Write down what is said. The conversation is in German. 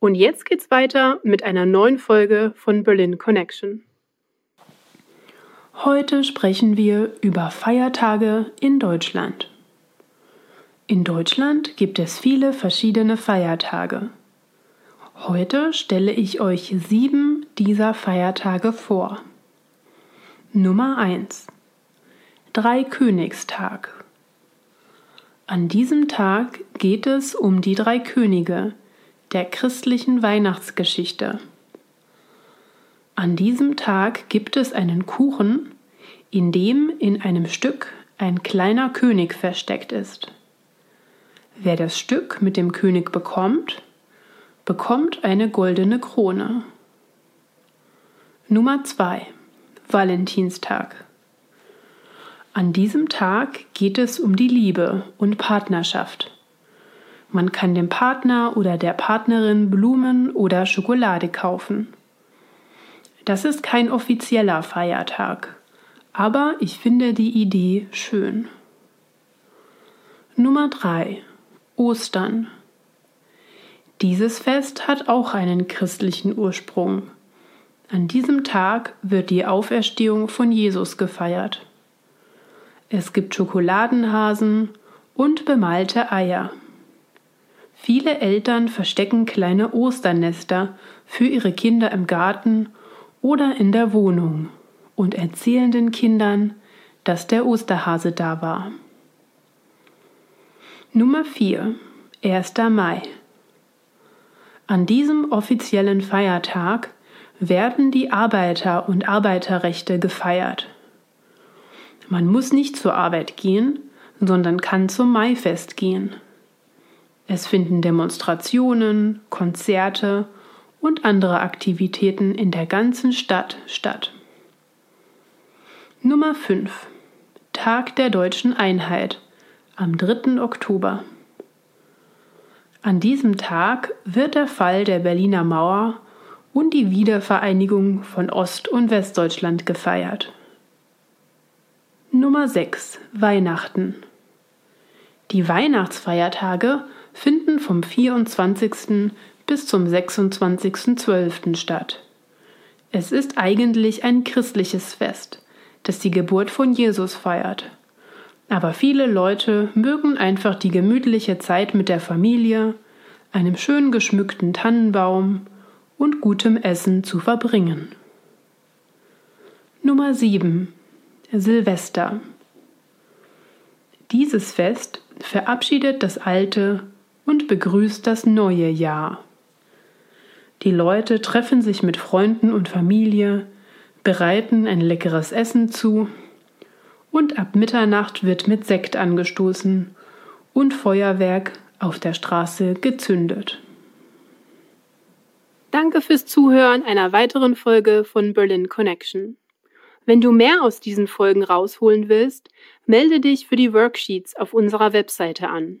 Und jetzt geht's weiter mit einer neuen Folge von Berlin Connection. Heute sprechen wir über Feiertage in Deutschland. In Deutschland gibt es viele verschiedene Feiertage. Heute stelle ich euch sieben dieser Feiertage vor. Nummer 1 Dreikönigstag. An diesem Tag geht es um die drei Könige der christlichen Weihnachtsgeschichte. An diesem Tag gibt es einen Kuchen, in dem in einem Stück ein kleiner König versteckt ist. Wer das Stück mit dem König bekommt, bekommt eine goldene Krone. Nummer 2 Valentinstag. An diesem Tag geht es um die Liebe und Partnerschaft. Man kann dem Partner oder der Partnerin Blumen oder Schokolade kaufen. Das ist kein offizieller Feiertag, aber ich finde die Idee schön. Nummer 3. Ostern. Dieses Fest hat auch einen christlichen Ursprung. An diesem Tag wird die Auferstehung von Jesus gefeiert. Es gibt Schokoladenhasen und bemalte Eier. Viele Eltern verstecken kleine Osternester für ihre Kinder im Garten oder in der Wohnung und erzählen den Kindern, dass der Osterhase da war. Nummer 4. 1. Mai. An diesem offiziellen Feiertag werden die Arbeiter- und Arbeiterrechte gefeiert. Man muss nicht zur Arbeit gehen, sondern kann zum Maifest gehen. Es finden Demonstrationen, Konzerte und andere Aktivitäten in der ganzen Stadt statt. Nummer 5. Tag der deutschen Einheit am 3. Oktober. An diesem Tag wird der Fall der Berliner Mauer und die Wiedervereinigung von Ost- und Westdeutschland gefeiert. Nummer 6. Weihnachten. Die Weihnachtsfeiertage finden vom 24. bis zum 26.12. statt. Es ist eigentlich ein christliches Fest, das die Geburt von Jesus feiert. Aber viele Leute mögen einfach die gemütliche Zeit mit der Familie, einem schön geschmückten Tannenbaum und gutem Essen zu verbringen. Nummer 7 Silvester. Dieses Fest verabschiedet das alte und begrüßt das neue Jahr. Die Leute treffen sich mit Freunden und Familie, bereiten ein leckeres Essen zu und ab Mitternacht wird mit Sekt angestoßen und Feuerwerk auf der Straße gezündet. Danke fürs Zuhören einer weiteren Folge von Berlin Connection. Wenn du mehr aus diesen Folgen rausholen willst, melde dich für die Worksheets auf unserer Webseite an.